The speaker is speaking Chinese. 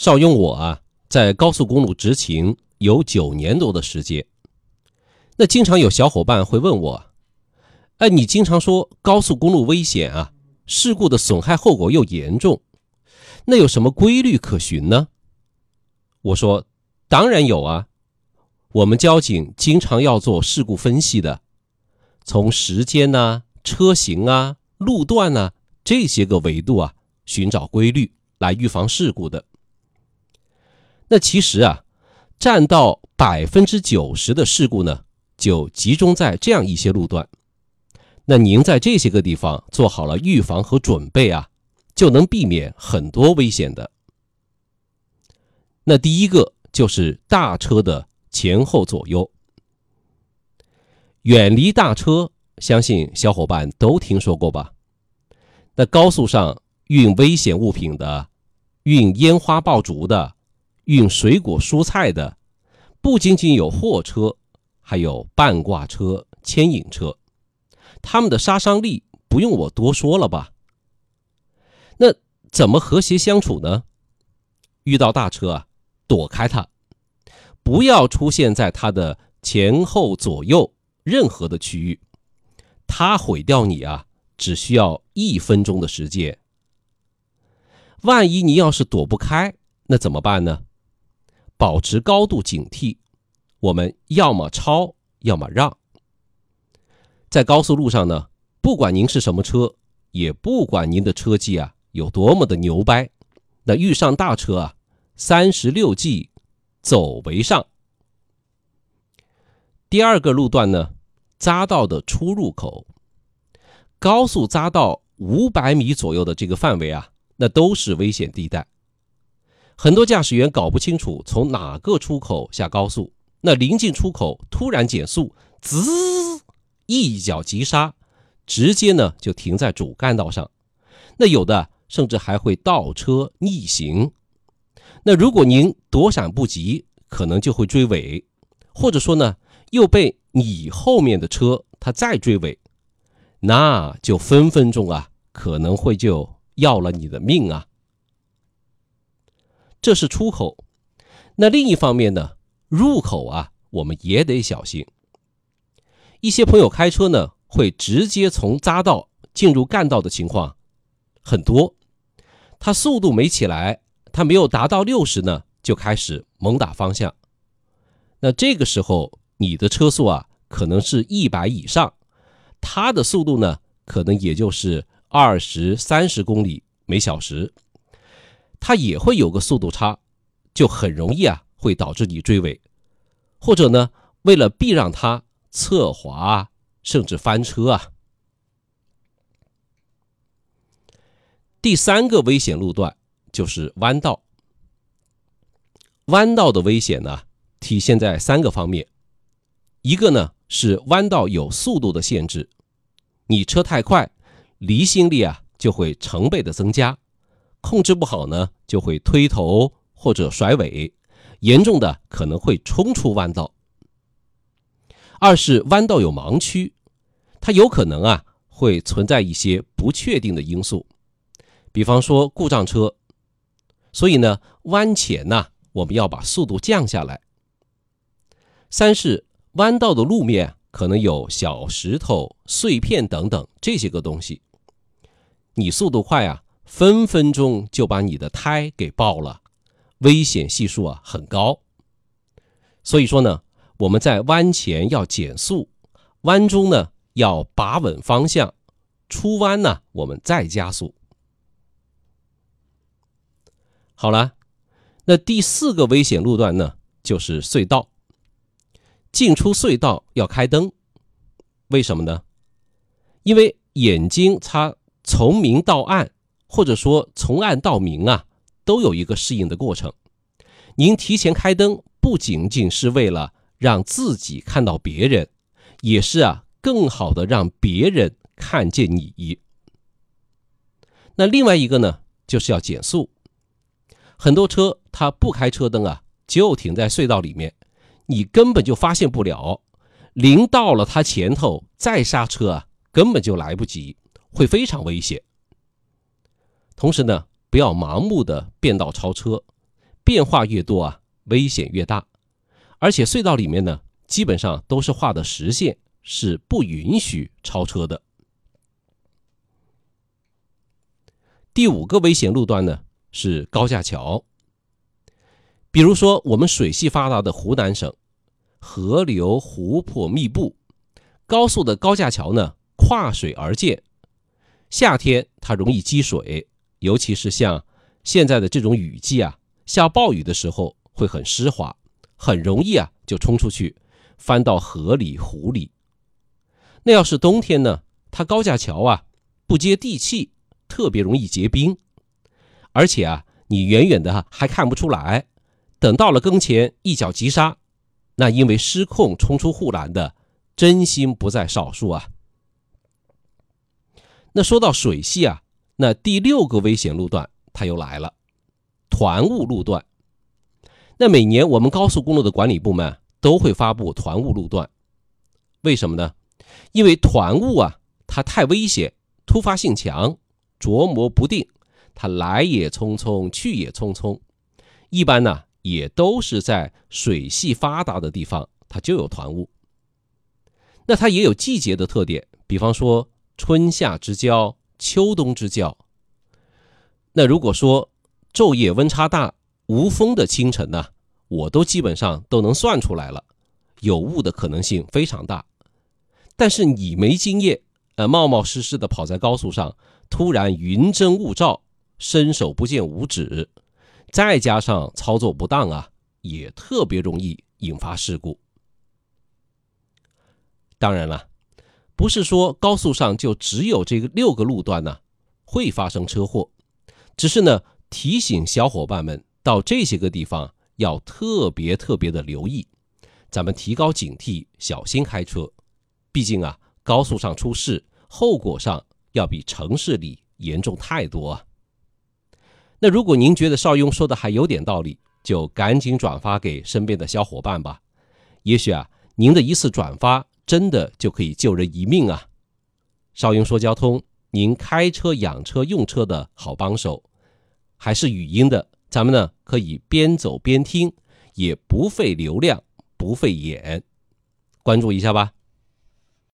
邵雍我啊，在高速公路执勤有九年多的时间。那经常有小伙伴会问我：“哎，你经常说高速公路危险啊，事故的损害后果又严重，那有什么规律可循呢？”我说：“当然有啊，我们交警经常要做事故分析的，从时间呐、车型啊、路段呐这些个维度啊，寻找规律来预防事故的。”那其实啊，占到百分之九十的事故呢，就集中在这样一些路段。那您在这些个地方做好了预防和准备啊，就能避免很多危险的。那第一个就是大车的前后左右，远离大车，相信小伙伴都听说过吧？那高速上运危险物品的，运烟花爆竹的。运水果蔬菜的，不仅仅有货车，还有半挂车、牵引车，他们的杀伤力不用我多说了吧？那怎么和谐相处呢？遇到大车啊，躲开它，不要出现在它的前后左右任何的区域，它毁掉你啊，只需要一分钟的时间。万一你要是躲不开，那怎么办呢？保持高度警惕，我们要么超，要么让。在高速路上呢，不管您是什么车，也不管您的车技啊有多么的牛掰，那遇上大车啊，三十六计，走为上。第二个路段呢，匝道的出入口，高速匝道五百米左右的这个范围啊，那都是危险地带。很多驾驶员搞不清楚从哪个出口下高速，那临近出口突然减速，滋，一脚急刹，直接呢就停在主干道上。那有的甚至还会倒车逆行。那如果您躲闪不及，可能就会追尾，或者说呢又被你后面的车他再追尾，那就分分钟啊可能会就要了你的命啊。这是出口，那另一方面呢，入口啊，我们也得小心。一些朋友开车呢，会直接从匝道进入干道的情况很多，他速度没起来，他没有达到六十呢，就开始猛打方向。那这个时候，你的车速啊，可能是一百以上，他的速度呢，可能也就是二十三十公里每小时。它也会有个速度差，就很容易啊，会导致你追尾，或者呢，为了避让它侧滑，甚至翻车啊。第三个危险路段就是弯道。弯道的危险呢，体现在三个方面，一个呢是弯道有速度的限制，你车太快，离心力啊就会成倍的增加。控制不好呢，就会推头或者甩尾，严重的可能会冲出弯道。二是弯道有盲区，它有可能啊会存在一些不确定的因素，比方说故障车。所以呢，弯前呢我们要把速度降下来。三是弯道的路面可能有小石头、碎片等等这些个东西，你速度快啊。分分钟就把你的胎给爆了，危险系数啊很高。所以说呢，我们在弯前要减速，弯中呢要把稳方向，出弯呢我们再加速。好了，那第四个危险路段呢就是隧道。进出隧道要开灯，为什么呢？因为眼睛它从明到暗。或者说从暗到明啊，都有一个适应的过程。您提前开灯，不仅仅是为了让自己看到别人，也是啊，更好的让别人看见你。那另外一个呢，就是要减速。很多车它不开车灯啊，就停在隧道里面，你根本就发现不了。临到了它前头再刹车啊，根本就来不及，会非常危险。同时呢，不要盲目的变道超车，变化越多啊，危险越大。而且隧道里面呢，基本上都是画的实线，是不允许超车的。第五个危险路段呢是高架桥。比如说，我们水系发达的湖南省，河流湖泊密布，高速的高架桥呢跨水而建，夏天它容易积水，尤其是像现在的这种雨季啊，下暴雨的时候会很湿滑，很容易啊就冲出去，翻到河里湖里。那要是冬天呢，它高架桥啊不接地气，特别容易结冰，而且啊你远远的还看不出来。等到了跟前，一脚急刹，那因为失控冲出护栏的，真心不在少数啊。那说到水系啊，那第六个危险路段它又来了，团雾路段。那每年我们高速公路的管理部门都会发布团雾路段，为什么呢？因为团雾啊，它太危险，突发性强，琢磨不定，它来也匆匆，去也匆匆，一般呢。也都是在水系发达的地方，它就有团雾。那它也有季节的特点，比方说春夏之交、秋冬之交。那如果说昼夜温差大、无风的清晨呢，我都基本上都能算出来了，有雾的可能性非常大。但是你没经验，呃，冒冒失失的跑在高速上，突然云蒸雾罩，伸手不见五指。再加上操作不当啊，也特别容易引发事故。当然了，不是说高速上就只有这个六个路段呢会发生车祸，只是呢提醒小伙伴们到这些个地方要特别特别的留意，咱们提高警惕，小心开车。毕竟啊，高速上出事，后果上要比城市里严重太多啊。那如果您觉得邵雍说的还有点道理，就赶紧转发给身边的小伙伴吧。也许啊，您的一次转发真的就可以救人一命啊！邵英说交通，您开车、养车、用车的好帮手，还是语音的，咱们呢可以边走边听，也不费流量，不费眼，关注一下吧。